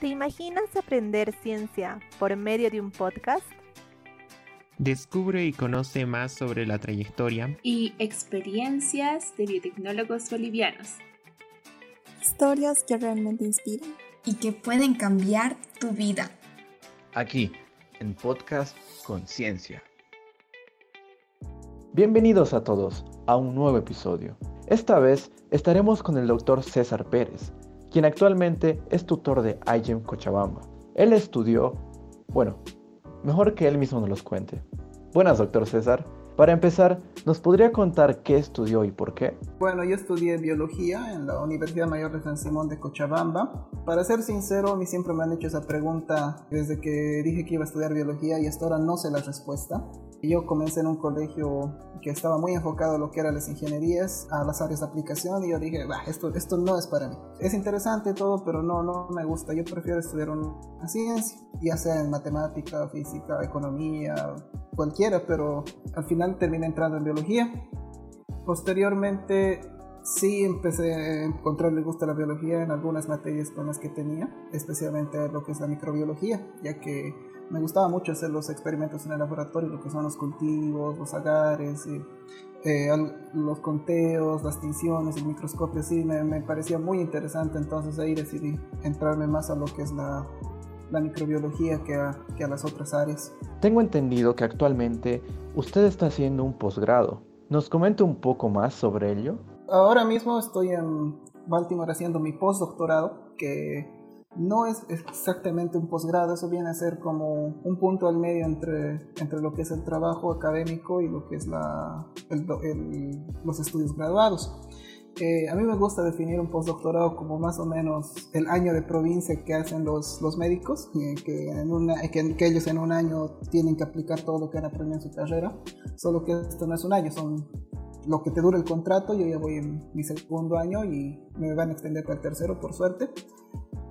¿Te imaginas aprender ciencia por medio de un podcast? Descubre y conoce más sobre la trayectoria y experiencias de biotecnólogos bolivianos. Historias que realmente inspiran y que pueden cambiar tu vida. Aquí, en Podcast Conciencia. Bienvenidos a todos a un nuevo episodio. Esta vez estaremos con el doctor César Pérez, quien actualmente es tutor de IGEM Cochabamba. Él estudió, bueno, mejor que él mismo nos los cuente. Buenas, doctor César. Para empezar, ¿nos podría contar qué estudió y por qué? Bueno, yo estudié biología en la Universidad Mayor de San Simón de Cochabamba. Para ser sincero, a mí siempre me han hecho esa pregunta desde que dije que iba a estudiar biología y hasta ahora no sé la respuesta. Yo comencé en un colegio que estaba muy enfocado a lo que eran las ingenierías, a las áreas de aplicación y yo dije, esto, esto no es para mí. Es interesante todo, pero no, no me gusta. Yo prefiero estudiar una ciencia, ya sea en matemática, física, economía, cualquiera, pero al final terminé entrando en biología. Posteriormente sí empecé a encontrarle gusto a la biología en algunas materias con las que tenía, especialmente lo que es la microbiología, ya que me gustaba mucho hacer los experimentos en el laboratorio, lo que son los cultivos, los agares, y, eh, los conteos, las tinciones, el microscopio, sí, me, parecía muy interesante, entonces ahí decidí entrarme más a lo que es la, la microbiología que a, que a las otras áreas. Tengo entendido que actualmente usted está haciendo un posgrado. ¿Nos comenta un poco más sobre ello? Ahora mismo estoy en Baltimore haciendo mi postdoctorado, que no es exactamente un posgrado, eso viene a ser como un punto al medio entre, entre lo que es el trabajo académico y lo que es los estudios graduados. Eh, a mí me gusta definir un postdoctorado como más o menos el año de provincia que hacen los, los médicos, eh, que, en una, que, que, ellos en un año tienen que aplicar todo lo que han aprendido en su carrera, solo que esto no es un año, son lo que te dura el contrato, yo ya voy en mi segundo año y me van a extender para el tercero por suerte.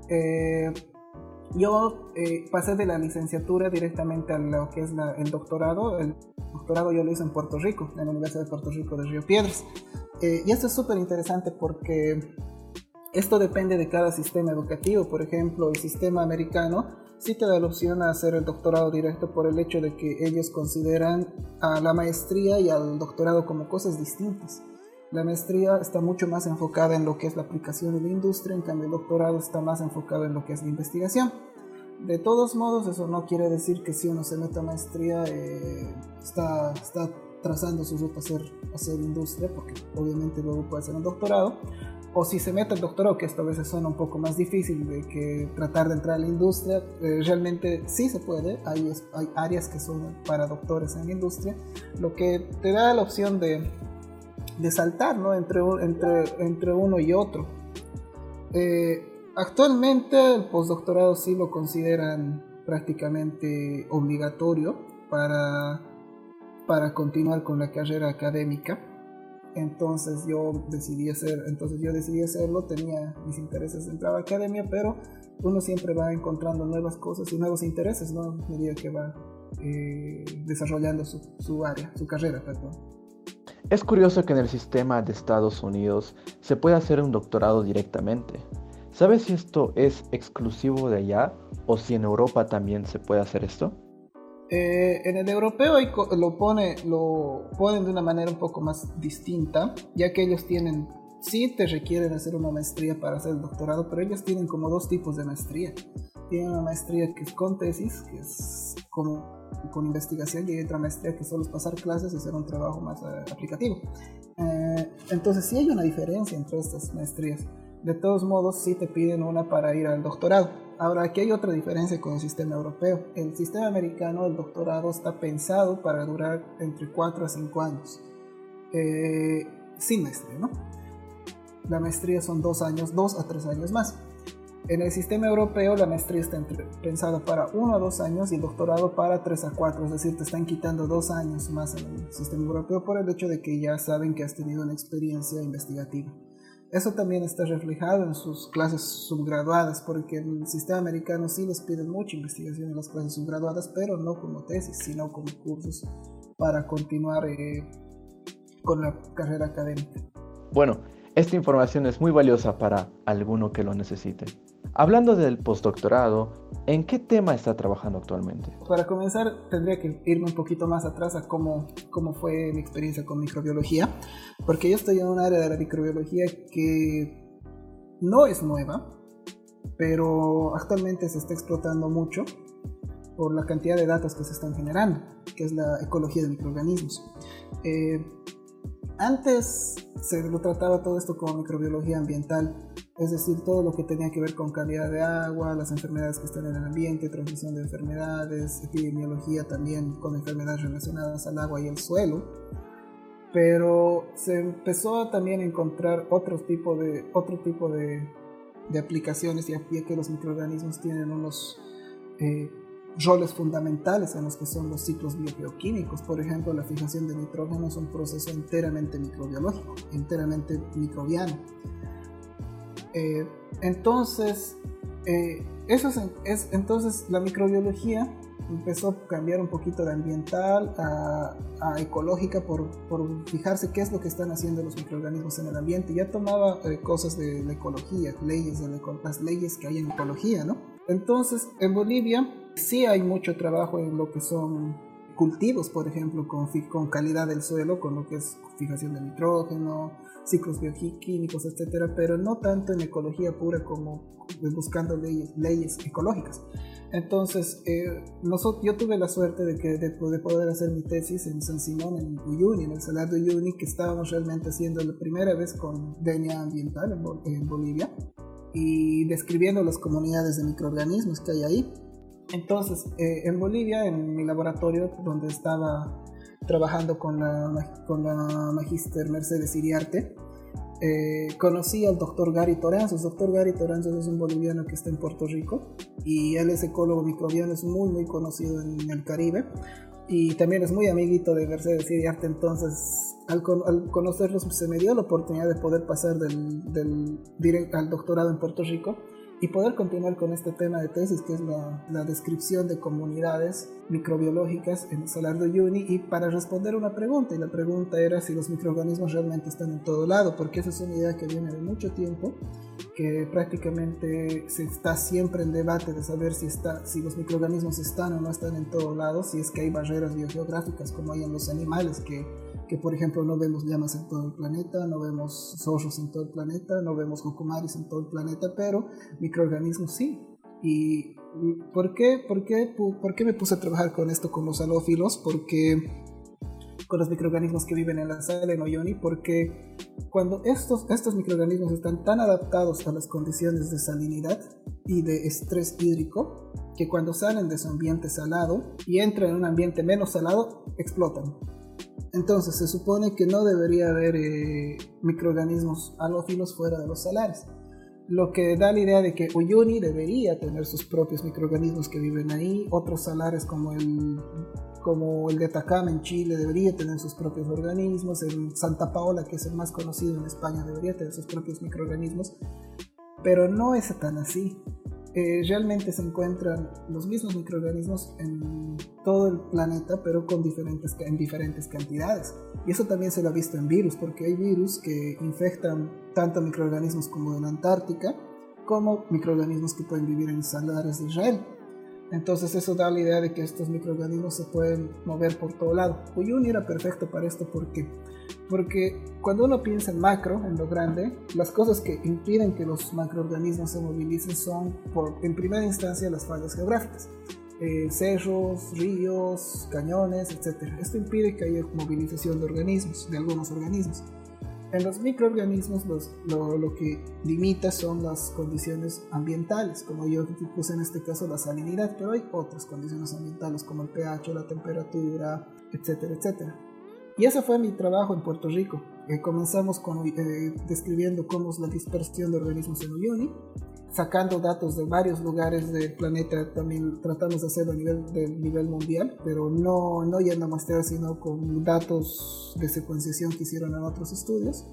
Eh, yo eh, pasé de la licenciatura directamente a lo que es el doctorado. El doctorado yo lo hice en Puerto Rico, en la Universidad de Puerto Rico de Río Piedras. Eh, y esto es súper interesante porque esto depende de cada sistema educativo. Por ejemplo, el sistema americano sí te da la opción a hacer el doctorado directo por el hecho de que ellos consideran a la maestría y al doctorado como cosas distintas. La maestría está mucho más enfocada en lo que es la aplicación en la industria, en cambio el doctorado está más enfocado en lo que es la investigación. De todos modos, eso no quiere decir que si uno se mete a maestría eh, está, trazando su ruta a hacer, hacer industria, porque obviamente luego puede hacer un doctorado, o si se mete al doctorado, que esto a veces suena un poco más difícil de que tratar de entrar a la industria, eh, realmente sí se puede, hay, hay áreas que son para doctores en la industria, lo que te da la opción de de saltar ¿no? entre, entre, entre uno y otro. Eh, actualmente el postdoctorado sí lo consideran prácticamente obligatorio para, para continuar con la carrera académica. Entonces yo decidí hacer, entonces yo decidí hacerlo, tenía mis intereses de entrar a la academia, pero uno siempre va encontrando nuevas cosas y nuevos intereses, ¿no? A medida que va eh, desarrollando su, su área, su carrera, perdón. Es curioso que en el sistema de Estados Unidos se pueda hacer un doctorado directamente. ¿Sabes si esto es exclusivo de allá o si en Europa también se puede hacer esto? Eh, en el europeo lo, pone, lo ponen de una manera un poco más distinta, ya que ellos tienen, sí te requieren hacer una maestría para hacer el doctorado, pero ellos tienen como dos tipos de maestría. Tienen una maestría que es con tesis, que es como con investigación y hay otra maestría que solo es pasar clases y hacer un trabajo más eh, aplicativo. Eh, entonces sí hay una diferencia entre estas maestrías. De todos modos, sí te piden una para ir al doctorado. Ahora, aquí hay otra diferencia con el sistema europeo. El sistema americano, el doctorado está pensado para durar entre 4 a 5 años. Eh, sin maestría, ¿no? La maestría son 2 años, 2 a 3 años más. En el sistema europeo la maestría está pensada para uno a dos años y el doctorado para tres a cuatro, es decir, te están quitando dos años más en el sistema europeo por el hecho de que ya saben que has tenido una experiencia investigativa. Eso también está reflejado en sus clases subgraduadas, porque en el sistema americano sí les piden mucha investigación en las clases subgraduadas, pero no como tesis, sino como cursos para continuar eh, con la carrera académica. Bueno, Esta información es muy valiosa para alguno que lo necesite. Hablando del postdoctorado, ¿en qué tema está trabajando actualmente? Para comenzar, tendría que irme un poquito más atrás a cómo, cómo fue mi experiencia con microbiología, porque yo estoy en un área de la microbiología que no es nueva, pero actualmente se está explotando mucho por la cantidad de datos que se están generando, que es la ecología de microorganismos. Eh, antes se lo trataba todo esto como microbiología ambiental, es decir, todo lo que tenía que ver con calidad de agua, las enfermedades que están en el ambiente, transmisión de enfermedades, epidemiología también con enfermedades relacionadas al agua y el suelo. Pero se empezó también a encontrar otro tipo de, otro tipo de, de aplicaciones, ya que los microorganismos tienen unos eh, roles fundamentales en los que son los ciclos bioquímicos. Por ejemplo, la fijación de nitrógeno es un proceso enteramente microbiológico, enteramente microbiano. Eh, entonces, eh, eso es, entonces la microbiología empezó a cambiar un poquito de ambiental a, ecológica por, por, fijarse qué es lo que están haciendo los microorganismos en el ambiente. Ya tomaba eh, cosas de la ecología, leyes de las leyes que hay en ecología, ¿no? Entonces, en Bolivia sí hay mucho trabajo en lo que son cultivos, por ejemplo, con, con calidad del suelo, con lo que es fijación de nitrógeno, ciclos bioquímicos, etcétera, pero no tanto en ecología pura como buscando leyes, leyes ecológicas. Entonces, eh, nosotros, yo tuve la suerte de, que, de, poder hacer mi tesis en San Simón, en Uyuni, en el Salar de Uyuni, que estábamos realmente haciendo la primera vez con DNA ambiental en Bolivia y describiendo las comunidades de microorganismos que hay ahí. Entonces, eh, en Bolivia, en mi laboratorio, donde estaba trabajando con la, con la magíster Mercedes Iriarte, eh, conocí al doctor Gary Toranzos. Doctor Gary Toranzos es un boliviano que está en Puerto Rico y él es ecólogo microbiano, es muy, muy conocido en el Caribe y también es muy amiguito de Mercedes Iriarte. Entonces, al, al conocerlos, se me dio la oportunidad de poder pasar del, del, al doctorado en Puerto Rico y poder continuar con este tema de tesis que es la, la descripción de comunidades microbiológicas en Salar de Uyuni y para responder una pregunta y la pregunta era si los microorganismos realmente están en todo lado porque esa es una idea que viene de mucho tiempo que prácticamente se está siempre en debate de saber si, está, si los microorganismos están o no están en todo lado, si es que hay barreras biogeográficas como hay en los animales que que por ejemplo no vemos llamas en todo el planeta, no vemos zorros en todo el planeta, no vemos jocomaris en todo el planeta, pero microorganismos sí. ¿Y por qué, por qué, por qué me puse a trabajar con esto con los halófilos? Porque con los microorganismos que viven en la sal en Oyoni, porque cuando estos, estos microorganismos están tan adaptados a las condiciones de salinidad y de estrés hídrico, que cuando salen de su ambiente salado y entran en un ambiente menos salado, explotan entonces se supone que no debería haber eh, microorganismos halófilos fuera de los salares. Lo que da la idea de que Uyuni debería tener sus propios microorganismos que viven ahí. Otros salares como el, como el de Atacama en Chile debería tener sus propios organismos. En Santa Paola, que es el más conocido en España, debería tener sus propios microorganismos. Pero no es tan así. Realmente se encuentran los mismos microorganismos en todo el planeta, pero con diferentes, en diferentes cantidades. Y eso también se lo ha visto en virus, porque hay virus que infectan tanto microorganismos como en la Antártica, como microorganismos que pueden vivir en salares de Israel. Entonces eso da la idea de que estos microorganismos se pueden mover por todo lado. Uyuni era perfecto para esto porque porque cuando uno piensa en macro, en lo grande, las cosas que impiden que los macroorganismos se movilicen son, por, en primera instancia, las fallas geográficas. Eh, cerros, ríos, cañones, etc. Esto impide que haya movilización de organismos, de algunos organismos. En los microorganismos lo, lo, que limita son las condiciones ambientales, como yo puse en este caso la salinidad, pero hay otras condiciones ambientales como el pH, la temperatura, etcétera, etcétera. Y ese fue mi trabajo en Puerto Rico. Eh, comenzamos con, eh, describiendo cómo es la dispersión de organismos en Uyuni, sacando datos de varios lugares del planeta, también tratamos de hacerlo a nivel, nivel mundial, pero no, no yendo a muestrear, sino con datos de secuenciación que hicieron en otros estudios.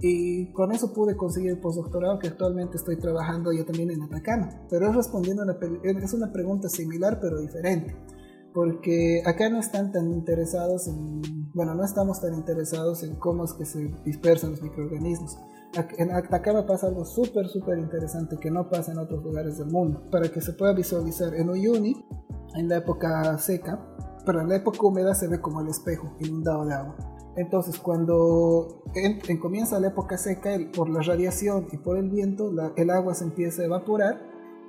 Y con eso pude conseguir el postdoctorado que actualmente estoy trabajando ya también en Atacama. Pero es respondiendo una, es una pregunta similar pero diferente porque acá no están tan interesados en, bueno, no estamos tan interesados en cómo es que se dispersan los microorganismos. En Atacama pasa algo súper, súper interesante que no pasa en otros lugares del mundo. Para que se pueda visualizar en Uyuni, en la época seca, pero en la época húmeda se ve como el espejo inundado de agua. Entonces, cuando en, comienza la época seca, por la radiación y por el viento, el agua se empieza a evaporar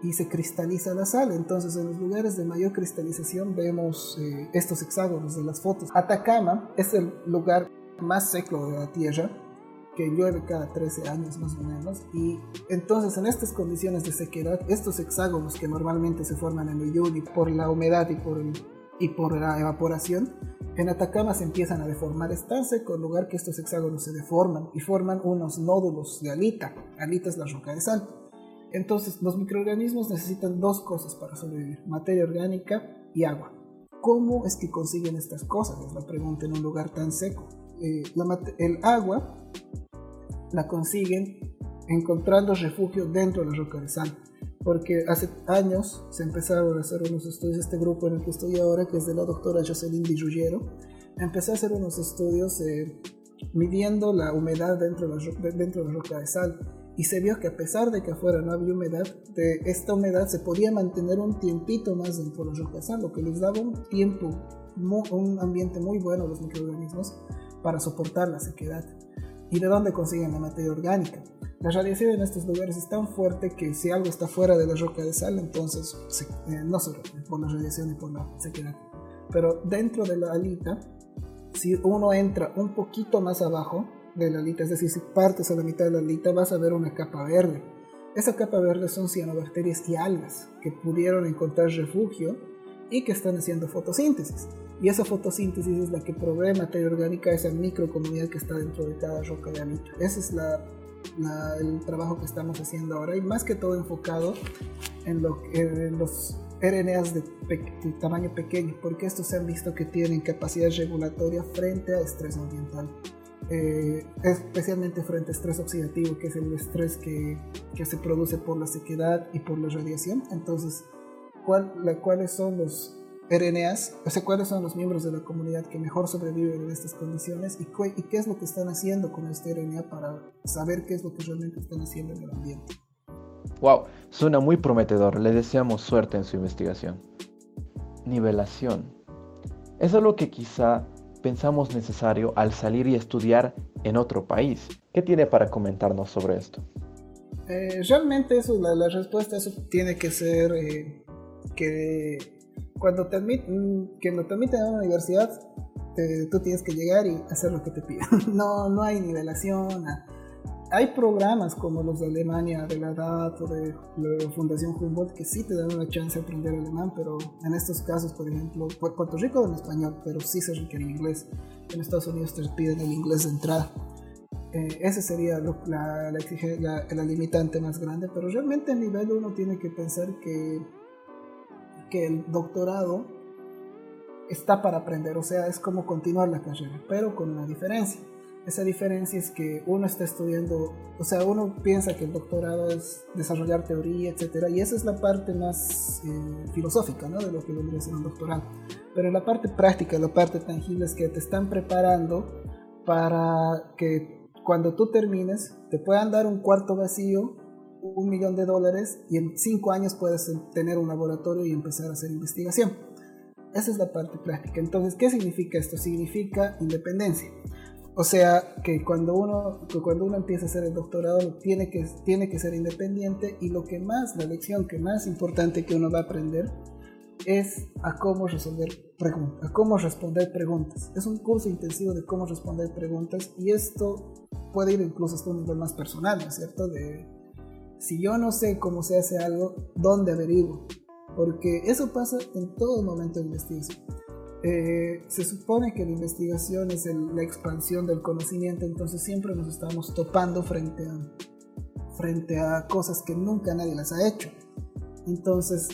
y se cristaliza la sal. Entonces, en los lugares de mayor cristalización vemos eh, estos hexágonos de las fotos. Atacama es el lugar más seco de la Tierra, que llueve cada 13 años más o menos. Y entonces, en estas condiciones de sequedad, estos hexágonos que normalmente se forman en el Uyuni por la humedad y por, y por la evaporación, en Atacama se empiezan a deformar. Es tan seco el lugar que estos hexágonos se deforman y forman unos nódulos de alita. Alita es la roca de sal entonces, los microorganismos necesitan dos cosas para sobrevivir, materia orgánica y agua. ¿Cómo es que consiguen estas cosas? Es la pregunta en un lugar tan seco. Eh, el agua la consiguen encontrando refugio dentro de la roca de sal. Porque hace años se empezaron a hacer unos estudios, este grupo en el que estoy ahora, que es de la doctora Jocelyn Di Ruggiero, empecé a hacer unos estudios eh, midiendo la humedad dentro de la, dentro de la roca de sal y se vio que a pesar de que afuera no había humedad, de esta humedad se podía mantener un tiempito más dentro de los rocas, lo que les daba un tiempo, un ambiente muy bueno a los microorganismos para soportar la sequedad. ¿Y de dónde consiguen la materia orgánica? La radiación en estos lugares es tan fuerte que si algo está fuera de la roca de sal, entonces eh, no solo por la radiación y por la sequedad. Pero dentro de la alita, si uno entra un poquito más abajo, de la alita, es decir, si partes a la mitad de la alita vas a ver una capa verde. Esa capa verde son cianobacterias y algas que pudieron encontrar refugio y que están haciendo fotosíntesis. Y esa fotosíntesis es la que provee materia orgánica a esa microcomunidad que está dentro de cada roca de alita. Ese es la, el trabajo que estamos haciendo ahora y más que todo enfocado en, lo, en los RNAs de, de, tamaño pequeño, porque estos se han visto que tienen capacidad regulatoria frente a estrés ambiental. Eh, especialmente frente a estrés oxidativo, que es el estrés que, que, se produce por la sequedad y por la radiación. Entonces, ¿cuál, ¿cuáles son los RNAs? O sea, ¿cuáles son los miembros de la comunidad que mejor sobreviven en estas condiciones? ¿Y, y qué es lo que están haciendo con este RNA para saber qué es lo que realmente están haciendo en el ambiente? Wow, suena muy prometedor. Le deseamos suerte en su investigación. Nivelación. Es algo que quizá pensamos necesario al salir y estudiar en otro país. ¿Qué tiene para comentarnos sobre esto? Eh, realmente eso, la, respuesta a eso tiene que ser eh, que cuando te admiten, que no te admiten a una universidad, tú tienes que llegar y hacer lo que te piden. no, no hay nivelación, hay programas como los de Alemania, de la DAT o de la Fundación Humboldt que sí te dan una chance de aprender alemán, pero en estos casos, por ejemplo, Puerto Rico en español, pero sí se requiere inglés. En Estados Unidos te piden el inglés de entrada. Eh, ese sería la, la, la, limitante más grande, pero realmente a nivel uno tiene que pensar que, que el doctorado está para aprender, o sea, es como continuar la carrera, pero con una diferencia esa diferencia es que uno está estudiando, o sea, uno piensa que el doctorado es desarrollar teoría, etcétera, y esa es la parte más eh, filosófica, ¿no? De lo que vendría a un doctorado. Pero la parte práctica, la parte tangible es que te están preparando para que cuando tú termines te puedan dar un cuarto vacío, un millón de dólares, y en cinco años puedes tener un laboratorio y empezar a hacer investigación. Esa es la parte práctica. Entonces, ¿qué significa esto? Significa independencia. O sea, que cuando uno, cuando uno empieza a hacer el doctorado tiene que, tiene que ser independiente y lo que más, la lección que más importante que uno va a aprender es a cómo resolver preguntas, a cómo responder preguntas. Es un curso intensivo de cómo responder preguntas y esto puede ir incluso hasta un nivel más personal, ¿no es cierto? Si yo no sé cómo se hace algo, ¿dónde averiguo? Porque eso pasa en todo momento de investigación. Eh, se supone que la investigación es la expansión del conocimiento, entonces siempre nos estamos topando frente a, frente a cosas que nunca nadie las ha hecho. Entonces,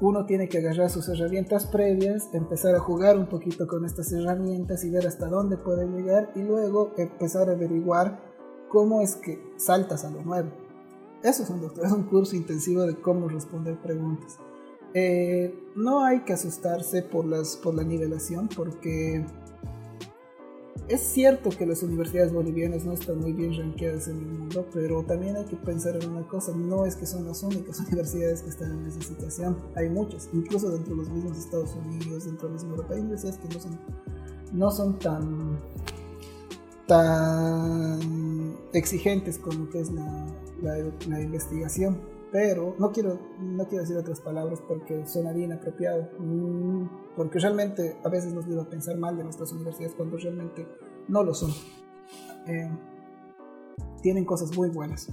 uno tiene que agarrar sus herramientas previas, empezar a jugar un poquito con estas herramientas y ver hasta dónde puede llegar y luego empezar a averiguar cómo es que saltas a lo nuevo. Eso es un, doctor, es un curso intensivo de cómo responder preguntas. Eh, no hay que asustarse por, las, por la nivelación porque es cierto que las universidades bolivianas no están muy bien ranqueadas en el mundo, pero también hay que pensar en una cosa, no es que son las únicas universidades que están en esa situación, hay muchas, incluso dentro de los mismos Estados Unidos, dentro de la misma Europa, hay universidades que no son, no son tan, tan exigentes con lo que es la, investigación pero no quiero, no quiero decir otras palabras porque sonaría inapropiado, mm, porque realmente a veces nos lleva a pensar mal de nuestras universidades cuando realmente no lo son. Eh, tienen cosas muy buenas.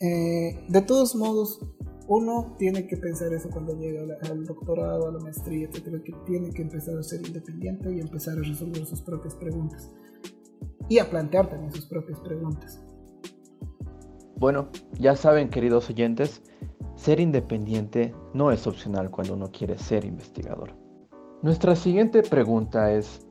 Eh, de todos modos, uno tiene que pensar eso cuando llega al doctorado, a la maestría, etcétera, que tiene que empezar a ser independiente y empezar a resolver sus propias preguntas. Y a plantear también sus propias preguntas. Bueno, ya saben queridos oyentes, ser independiente no es opcional cuando uno quiere ser investigador. Nuestra siguiente pregunta es,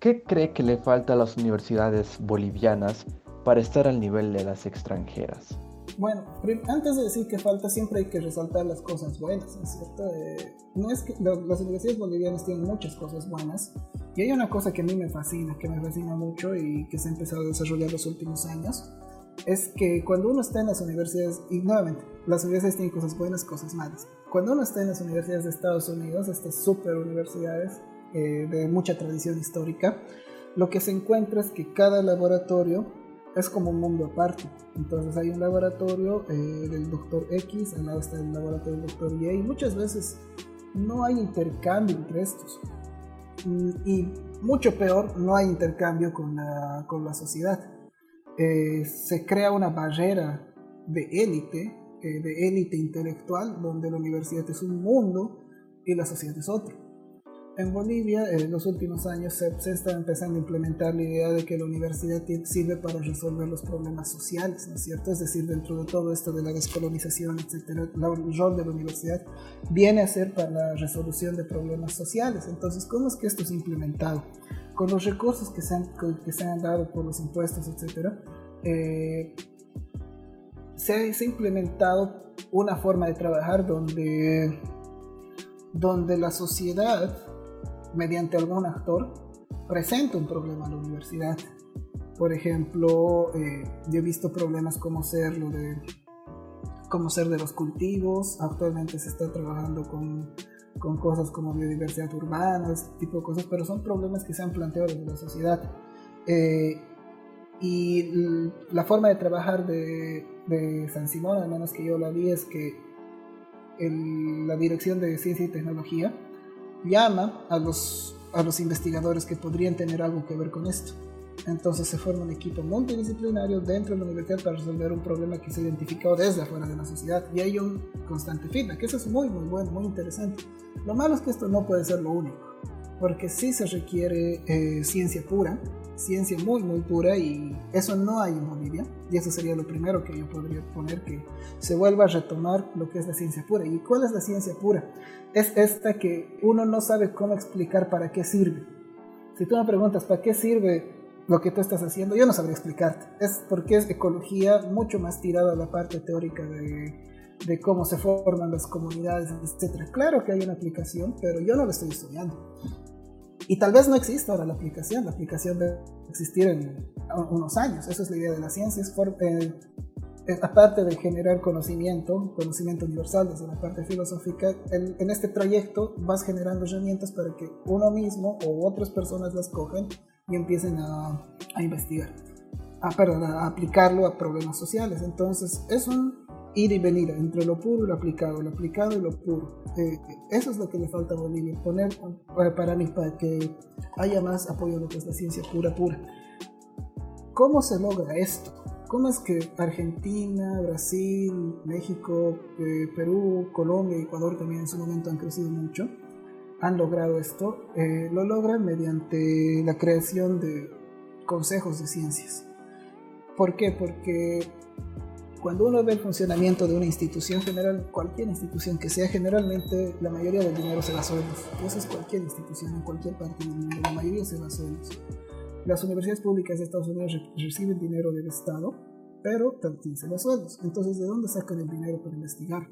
¿qué cree que le falta a las universidades bolivianas para estar al nivel de las extranjeras? Bueno, antes de decir que falta, siempre hay que resaltar las cosas buenas, ¿no es cierto? Eh, no es que las universidades bolivianas tienen muchas cosas buenas, y hay una cosa que a mí me fascina, que me fascina mucho y que se ha empezado a desarrollar los últimos años, es que cuando uno está en las universidades, y nuevamente, las universidades tienen cosas buenas, cosas malas. Cuando uno está en las universidades de Estados Unidos, estas super universidades eh, de mucha tradición histórica, lo que se encuentra es que cada laboratorio es como un mundo aparte. Entonces hay un laboratorio eh, del doctor X, al lado está el laboratorio del doctor Y, y muchas veces no hay intercambio entre estos. Mm, y mucho peor, no hay intercambio con la, con la sociedad. Eh, se crea una barrera de élite, eh, de élite intelectual, donde la universidad es un mundo y la sociedad es otro. En Bolivia, en los últimos años, se, se, está empezando a implementar la idea de que la universidad sirve para resolver los problemas sociales, ¿no es cierto? Es decir, dentro de todo esto de la descolonización, etcétera, el rol de la universidad viene a ser para la resolución de problemas sociales. Entonces, ¿cómo es que esto es implementado? con los recursos que se han, que se han dado por los impuestos, etc., eh, se, ha, implementado una forma de trabajar donde, donde la sociedad, mediante algún actor, presenta un problema a la universidad. Por ejemplo, eh, yo he visto problemas como ser lo de como ser de los cultivos. Actualmente se está trabajando con con cosas como biodiversidad urbana, este tipo de cosas, pero son problemas que se han planteado desde la sociedad. Eh, y la forma de trabajar de, San Simón, al menos que yo la vi, es que la Dirección de Ciencia y Tecnología llama a los, a los investigadores que podrían tener algo que ver con esto. Entonces se forma un equipo multidisciplinario dentro de la universidad para resolver un problema que se ha identificado desde afuera de la sociedad y hay un constante feedback. Eso es muy, muy bueno, muy interesante. Lo malo es que esto no puede ser lo único, porque sí se requiere eh, ciencia pura, ciencia muy, muy pura y eso no hay en Bolivia. Y eso sería lo primero que yo podría poner, que se vuelva a retomar lo que es la ciencia pura. ¿Y cuál es la ciencia pura? Es esta que uno no sabe cómo explicar para qué sirve. Si tú me preguntas, ¿para qué sirve lo que tú estás haciendo, yo no sabría explicarte. Es porque es ecología mucho más tirada a la parte teórica de, de cómo se forman las comunidades, etc. Claro que hay una aplicación, pero yo no la estoy estudiando. Y tal vez no exista ahora la aplicación, la aplicación debe existir en unos años. Esa es la idea de la ciencia, es eh, eh, aparte de generar conocimiento, conocimiento universal desde la parte filosófica, en, este trayecto vas generando herramientas para que uno mismo o otras personas las cojan y empiecen a, a investigar, a, perdón, a aplicarlo a problemas sociales. Entonces es un ir y venir entre lo puro y lo aplicado, lo aplicado y lo puro. Eh, eso es lo que le falta a Bolivia, poner eh, para mí, para que haya más apoyo a lo que es la ciencia pura, pura. ¿Cómo se logra esto? ¿Cómo es que Argentina, Brasil, México, eh, Perú, Colombia Ecuador también en su momento han crecido mucho? han logrado esto, eh, lo logran mediante la creación de consejos de ciencias. ¿Por qué? Porque cuando uno ve el funcionamiento de una institución general, cualquier institución que sea, generalmente la mayoría del dinero se va a sueldos. Eso es cualquier institución en cualquier parte del mundo, la mayoría se va a sueldos. Las universidades públicas de Estados Unidos reciben dinero del Estado, pero también se va a sueldos. Entonces, ¿de dónde sacan el dinero para investigar?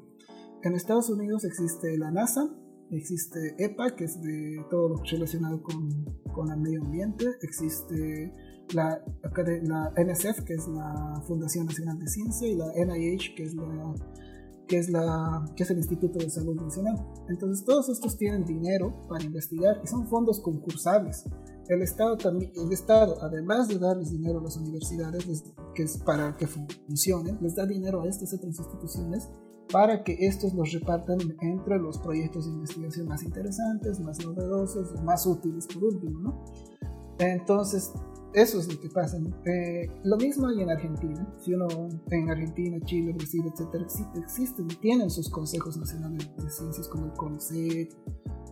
en Estados Unidos existe la NASA, existe EPA, que es de todo lo relacionado con, con el medio ambiente, existe la, la NSF, que es la Fundación Nacional de Ciencia, y la NIH, que es la que es, la, que es el Instituto de Salud Nacional. Entonces todos estos tienen dinero para investigar y son fondos concursables. El Estado, también, el Estado además de darles dinero a las universidades, que es para que funcionen, les da dinero a estas otras instituciones para que estos los repartan entre los proyectos de investigación más interesantes, más novedosos, más útiles por último, ¿no? Entonces, eso es lo que pasa. Eh, lo mismo hay en Argentina. Si uno en Argentina, Chile, Brasil, etcétera, existen, tienen sus consejos nacionales de ciencias como el CONICET,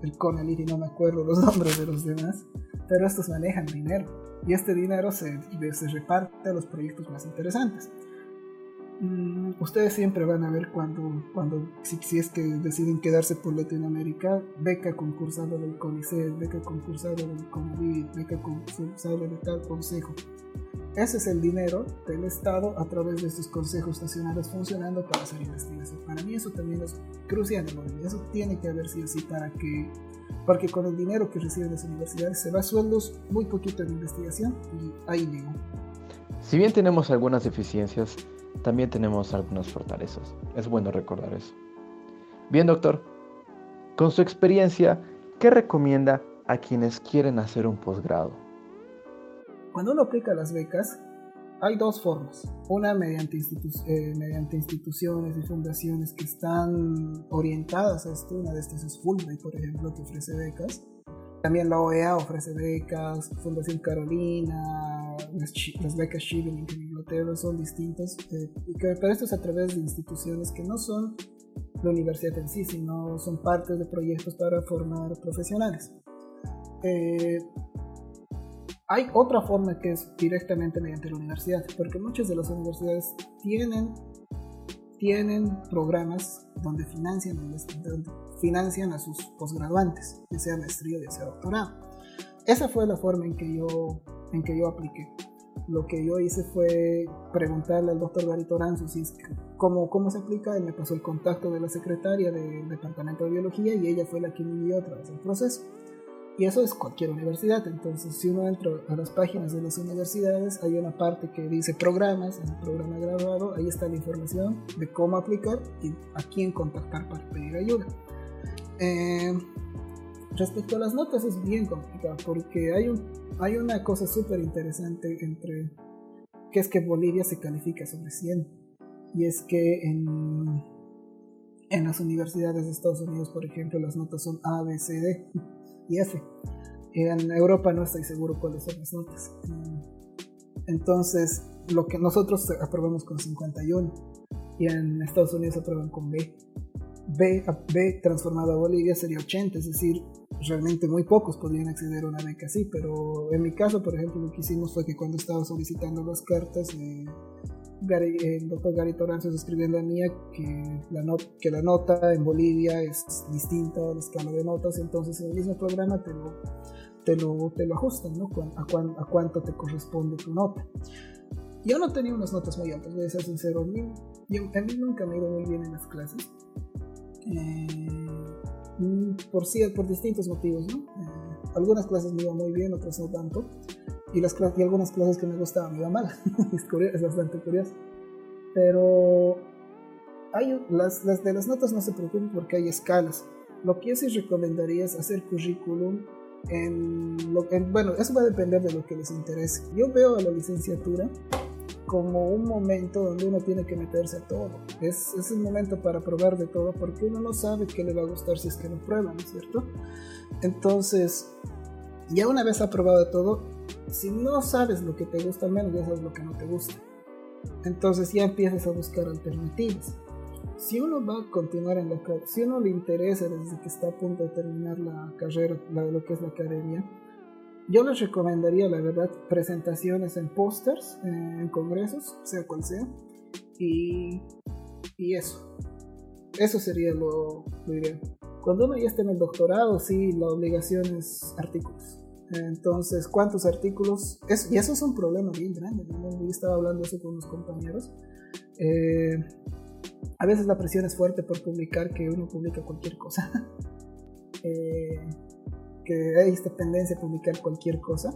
el CONALIT y no me acuerdo los nombres de los demás, pero estos manejan dinero y este dinero se, se reparte a los proyectos más interesantes. Mm, ustedes siempre van a ver cuando, cuando si, es que deciden quedarse por Latinoamérica, beca concursada del CONICET, beca concursada del CONAVID, beca concursada de tal consejo. Ese es el dinero del Estado a través de estos consejos nacionales funcionando para hacer investigación. Para mí eso también es crucial, eso tiene que haber sido así para que, porque con el dinero que reciben las universidades se va a sueldos muy poquito en investigación y ahí llegó. Si bien tenemos algunas deficiencias, también tenemos algunas fortalezas. Es bueno recordar eso. Bien, doctor, con su experiencia, ¿qué recomienda a quienes quieren hacer un posgrado? Cuando uno aplica las becas, hay dos formas. Una mediante, eh, mediante instituciones y fundaciones que están orientadas a esto. Una de estas es Fulbright, por ejemplo, que ofrece becas. También la OEA ofrece becas, Fundación Carolina, las, becas Chevening en Inglaterra son distintas, eh, pero esto es a través de instituciones que no son la universidad en sí, sino son parte de proyectos para formar profesionales. Eh, hay otra forma que es directamente mediante la universidad, porque muchas de las universidades tienen, tienen programas donde financian, donde financian a sus posgraduantes, ya sea maestría ya sea doctorado. Esa fue la forma en que yo, en que yo apliqué. Lo que yo hice fue preguntarle al doctor Gary Toranzo si es cómo, cómo se aplica. Él me pasó el contacto de la secretaria del Departamento de Biología y ella fue la que me guió a través del proceso. Y eso es cualquier universidad. Entonces, si uno entra a las páginas de las universidades, hay una parte que dice programas, en el programa graduado, ahí está la información de cómo aplicar y a quién contactar para pedir ayuda. Eh, respecto a las notas es bien complicado porque hay, un, hay una cosa súper interesante entre que es que Bolivia se califica sobre 100 y es que en, en las universidades de Estados Unidos, por ejemplo, las notas son A, B, C, D y F. En Europa no estoy seguro cuáles son las notas. Entonces, lo que nosotros aprobamos con 51 y en Estados Unidos aprueban con B. B, B transformado a Bolivia sería 80, es decir, realmente muy pocos podrían acceder a una beca así, pero en mi caso, por ejemplo, lo que hicimos fue que cuando estaba solicitando las cartas, eh, el doctor Gary Toranzo escribió en la mía que la, que la nota en Bolivia es distinta a la escala de notas, entonces en el mismo programa te lo, te lo, te lo ajustan, ¿no? A, a cuánto te corresponde tu nota. Yo no tenía unas notas muy altas, voy a ser sincero, a mí, yo, a mí nunca me ha ido muy bien en las clases eh, mm, por, por distintos motivos, ¿no? Eh, algunas clases me iban muy bien, otras no tanto. Y, las y algunas clases que me gustaban me iban mal. es, curioso, es bastante curioso. Pero hay, las, las, de las notas no se preocupen porque hay escalas. Lo que yo sí recomendaría es hacer currículum en, lo, en, bueno, eso va a depender de lo que les interese. Yo veo a la licenciatura como un momento donde uno tiene que meterse a todo. Es, es el momento para probar de todo porque uno no sabe qué le va a gustar si es que no prueba, ¿no es cierto? Entonces, ya una vez aprobado todo, si no sabes lo que te gusta, menos ya sabes lo que no te gusta. Entonces ya empiezas a buscar alternativas. Si uno va a continuar en la si uno le interesa desde que está a punto de terminar la carrera, lo que es la academia, yo les recomendaría, la verdad, presentaciones en pósters, eh, en congresos, sea cual sea. Y, y eso. Eso sería lo, lo, ideal. Cuando uno ya esté en el doctorado, sí, la obligación es artículos. Entonces, ¿cuántos artículos? y eso es un problema bien grande. Yo estaba hablando eso con unos compañeros. Eh, a veces la presión es fuerte por publicar que uno publica cualquier cosa. Eh, que hay esta tendencia a publicar cualquier cosa.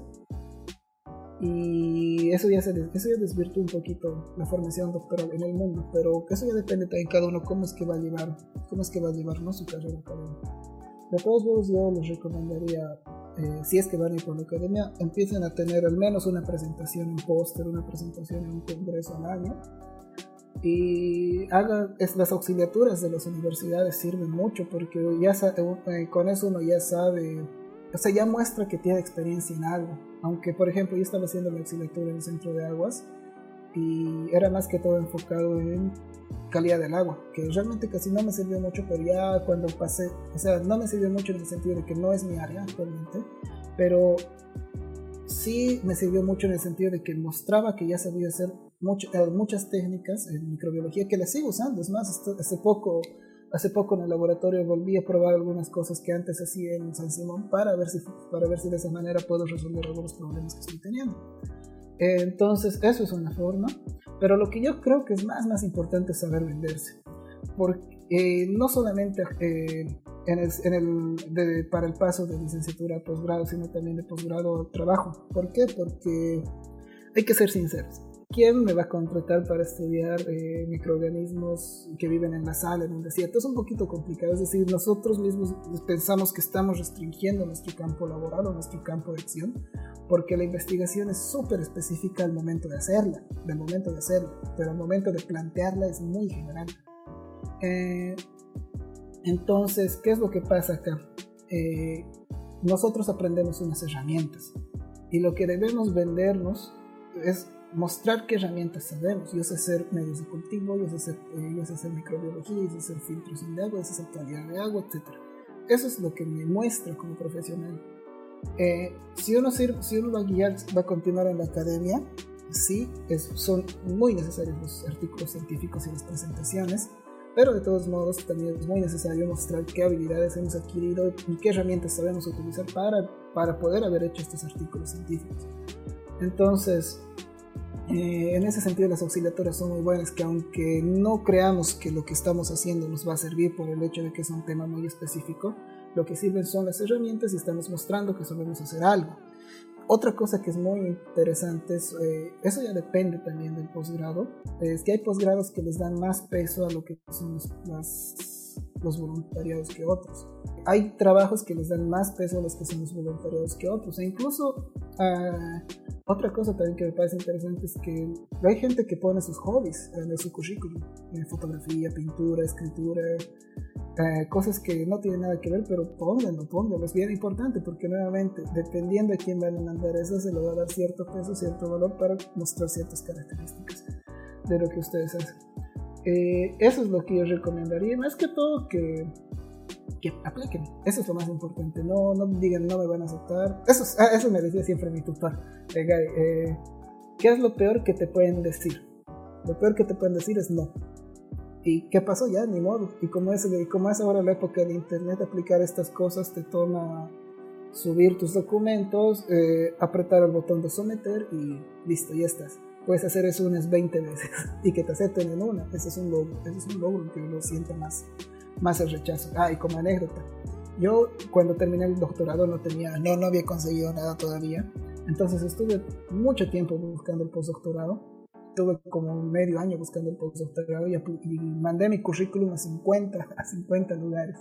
Y eso ya, se, eso ya desvirtúa un poquito la formación doctoral en el mundo, pero eso ya depende de cada uno cómo es que va a llevar, cómo es que va a llevar ¿no? su carrera académica. De todos modos, yo les recomendaría, eh, si es que van a ir por la academia, empiecen a tener al menos una presentación, un póster, una presentación en un congreso al año y haga, es, las auxiliaturas de las universidades sirven mucho porque ya eh, con eso uno ya sabe, o sea, ya muestra que tiene experiencia en algo. Aunque, por ejemplo, yo estaba haciendo la auxiliatura en el centro de aguas y era más que todo enfocado en calidad del agua, que realmente casi no me sirvió mucho, pero ya cuando pasé, o sea, no me sirvió mucho en el sentido de que no es mi área actualmente, pero sí me sirvió mucho en el sentido de que mostraba que ya sabía hacer eh, muchas técnicas en microbiología que las sigo usando. Es más, hace poco, hace poco en el laboratorio volví a probar algunas cosas que antes hacía en San Simón para ver si, para ver si de esa manera puedo resolver algunos problemas que estoy teniendo. Entonces, eso es una forma. Pero lo que yo creo que es más, más importante es saber venderse. Porque eh, no solamente eh, en el, el para el paso de licenciatura a posgrado, sino también de posgrado a trabajo. ¿Por qué? Porque hay que ser sinceros. ¿Quién me va a contratar para estudiar eh, microorganismos que viven en la sal, en un desierto? Es un poquito complicado, es decir, nosotros mismos pensamos que estamos restringiendo nuestro campo laboral o nuestro campo de acción, porque la investigación es súper específica al momento de hacerla, del momento de hacerla, pero al momento de plantearla es muy general. Eh, entonces, ¿qué es lo que pasa acá? Eh, nosotros aprendemos unas herramientas y lo que debemos vendernos es mostrar qué herramientas sabemos. Yo sé hacer medios de cultivo, yo sé hacer, eh, yo sé hacer microbiología, yo sé hacer filtración de agua, yo sé hacer calidad de agua, etc. Eso es lo que me muestra como profesional. Eh, si, uno sirve, si uno va a guiar, va a continuar en la academia, sí, es, son muy necesarios los artículos científicos y las presentaciones, pero de todos modos también es muy necesario mostrar qué habilidades hemos adquirido y qué herramientas sabemos utilizar para, para poder haber hecho estos artículos científicos. Entonces, eh, en ese sentido las auxiliaturas son muy buenas, que aunque no creamos que lo que estamos haciendo nos va a servir por el hecho de que es un tema muy específico, lo que sirven son las herramientas y estamos mostrando que sabemos hacer algo. Otra cosa que es muy interesante, es, eh, eso ya depende también del posgrado, es que hay posgrados que les dan más peso a lo que son los, los voluntariados que otros. Hay trabajos que les dan más peso a los que son los voluntariados que otros. E incluso uh, otra cosa también que me parece interesante es que hay gente que pone sus hobbies en su currículum, eh, fotografía, pintura, escritura, eh, cosas que no tienen nada que ver, pero pónganlo, pónganlo, es bien importante porque nuevamente, dependiendo de quién van a mandar eso, se le va a dar cierto peso, cierto valor para mostrar ciertas características de lo que ustedes hacen. Eh, eso es lo que yo recomendaría, más que todo que que apliquen. Eso es lo más importante. No, no digan no me van a aceptar. Eso, ah, eso me decía siempre mi tutor. Eh, eh, ¿Qué es lo peor que te pueden decir? Lo peor que te pueden decir es no. ¿Y qué pasó? Ya, ni modo. Y como es, como es ahora la época de internet, aplicar estas cosas te toma subir tus documentos, eh, apretar el botón de someter y listo, ya estás. Puedes hacer eso unas 20 veces y que te acepten en una. Ese es un logro, ese es un logro que lo sienta más más el rechazo. Ah, y como anécdota, yo cuando terminé el doctorado no tenía, no, no había conseguido nada todavía. Entonces estuve mucho tiempo buscando el postdoctorado. Tuve como medio año buscando el postdoctorado y, y mandé mi currículum a 50, a 50 lugares.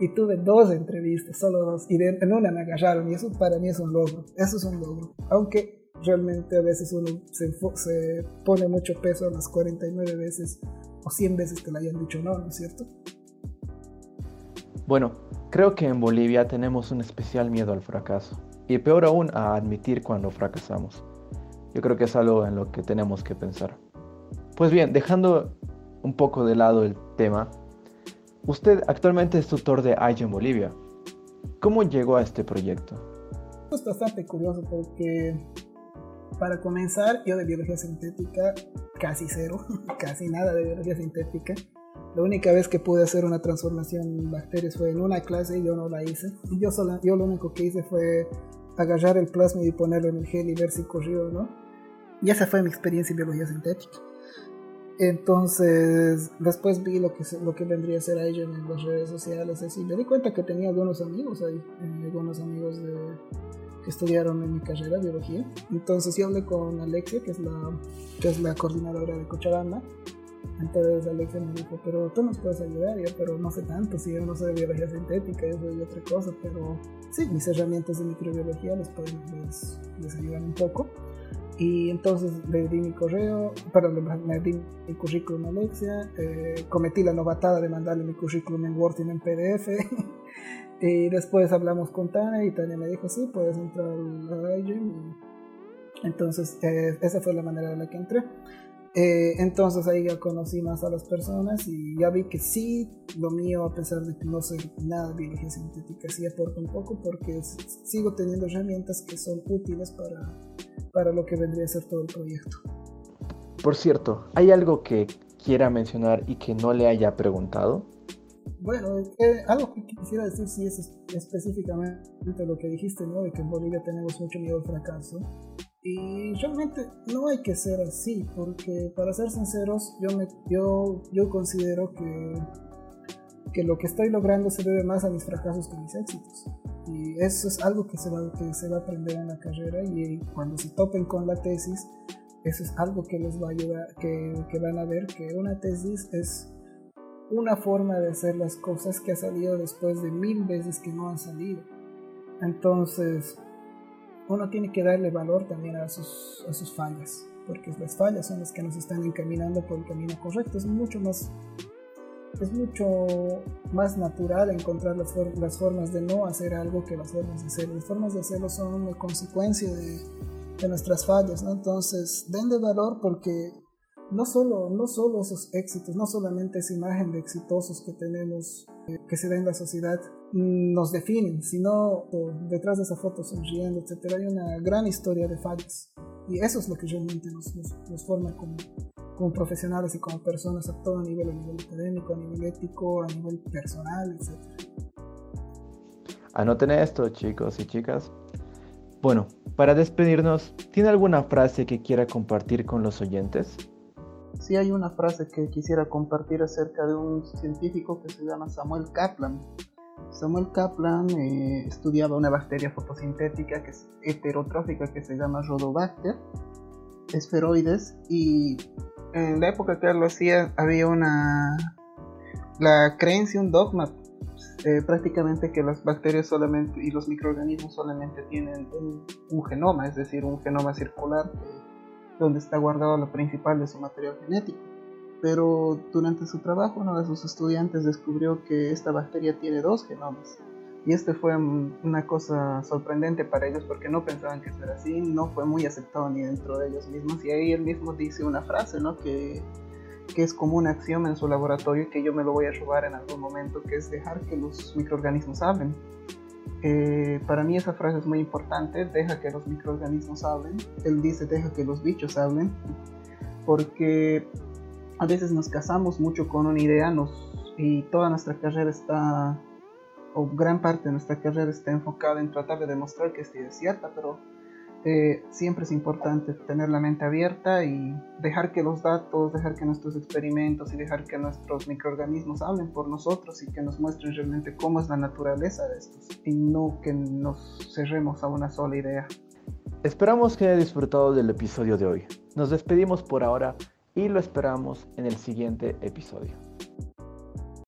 Y tuve dos entrevistas, solo dos. Y en una me agarraron y eso para mí es un logro. Eso es un logro. Aunque realmente a veces uno se, se pone mucho peso a las 49 veces o 100 veces que le hayan dicho no, ¿no es cierto? Bueno, creo que en Bolivia tenemos un especial miedo al fracaso y peor aún a admitir cuando fracasamos. Yo creo que es algo en lo que tenemos que pensar. Pues bien, dejando un poco de lado el tema, usted actualmente es tutor de AI en Bolivia. ¿Cómo llegó a este proyecto? Es bastante curioso porque para comenzar yo de biología sintética casi cero, casi nada de biología sintética. La única vez que pude hacer una transformación en bacterias fue en una clase y yo no la hice. Yo, sola, yo lo único que hice fue agarrar el plasmid y ponerlo en el gel y ver si corrió o no. Y esa fue mi experiencia en biología sintética. Entonces, después vi lo que, lo que vendría a ser a ellos en las redes sociales, así. Me di cuenta que tenía algunos amigos ahí, eh, algunos amigos de, que estudiaron en mi carrera, biología. Entonces yo hablé con Alexia, que es la, que es la coordinadora de Cochabamba. Entonces Alexia me dijo, pero tú nos puedes ayudar, yo, pero no sé tanto, si yo no soy de biología sintética, yo soy de otra cosa, pero sí, mis herramientas de microbiología les, pueden, les, les ayudan un poco. Y entonces le di mi correo, perdón, le di mi currículum a Alexia, eh, cometí la novatada de mandarle mi currículum en Word y en PDF. y después hablamos con Tania y Tania me dijo, sí, puedes entrar a IGEM. Entonces, eh, esa fue la manera en la que entré. Eh, entonces ahí ya conocí más a las personas y ya vi que sí, lo mío, a pesar de que no soy nada de biología sintética, sí aporta un poco porque sigo teniendo herramientas que son útiles para, para lo que vendría a ser todo el proyecto. Por cierto, ¿hay algo que quiera mencionar y que no le haya preguntado? Bueno, eh, algo que quisiera decir sí es específicamente lo que dijiste, ¿no? De que en Bolivia tenemos mucho miedo al fracaso. Y realmente no hay que ser así, porque para ser sinceros, yo, me, yo, yo considero que, que lo que estoy logrando se debe más a mis fracasos que a mis éxitos. Y eso es algo que se va, que se va a aprender en la carrera y cuando se topen con la tesis, eso es algo que les va a ayudar, que, que van a ver que una tesis es una forma de hacer las cosas que ha salido después de mil veces que no han salido. Entonces, uno tiene que darle valor también a sus, a sus fallas, porque las fallas son las que nos están encaminando por el camino correcto. Es mucho más, es mucho más natural encontrar las, formas de no hacer algo que las formas de hacerlo. Las formas de hacerlo son una consecuencia de, de nuestras fallas, ¿no? Entonces, denle valor porque no solo, no solo esos éxitos, no solamente esa imagen de exitosos que tenemos, eh, que se da en la sociedad, nos definen, sino detrás de esa foto sonriendo, etcétera, hay una gran historia de fallas. Y eso es lo que realmente nos, nos, forma como, profesionales y como personas a todo nivel, a nivel académico, a nivel ético, a nivel personal, etcétera. Anoten esto, chicos y chicas. Bueno, para despedirnos, ¿tiene alguna frase que quiera compartir con los oyentes? Sí hay una frase que quisiera compartir acerca de un científico que se llama Samuel Kaplan. Samuel Kaplan eh, estudiaba una bacteria fotosintética que es heterotrófica que se llama Rhodobacter esferoides y en la época que él lo hacía había una la creencia, un dogma eh, prácticamente que las bacterias solamente y los microorganismos solamente tienen un, un genoma, es decir, un genoma circular donde está guardado lo principal de su material genético. Pero durante su trabajo uno de sus estudiantes descubrió que esta bacteria tiene dos genomas. Y este fue una cosa sorprendente para ellos porque no pensaban que fuera así, no fue muy aceptado ni dentro de ellos mismos. Y ahí él mismo dice una frase, ¿no? Que, que es como un axioma en su laboratorio que yo me lo voy a robar en algún momento, que es dejar que los microorganismos hablen. Eh, para mí esa frase es muy importante, deja que los microorganismos hablen. Él dice, deja que los bichos hablen, porque a veces nos casamos mucho con una idea nos, y toda nuestra carrera está, o gran parte de nuestra carrera está enfocada en tratar de demostrar que esta idea es cierta, pero eh, siempre es importante tener la mente abierta y dejar que los datos, dejar que nuestros experimentos y dejar que nuestros microorganismos hablen por nosotros y que nos muestren realmente cómo es la naturaleza de estos y no que nos cerremos a una sola idea. Esperamos que haya disfrutado del episodio de hoy. Nos despedimos por ahora y lo esperamos en el siguiente episodio.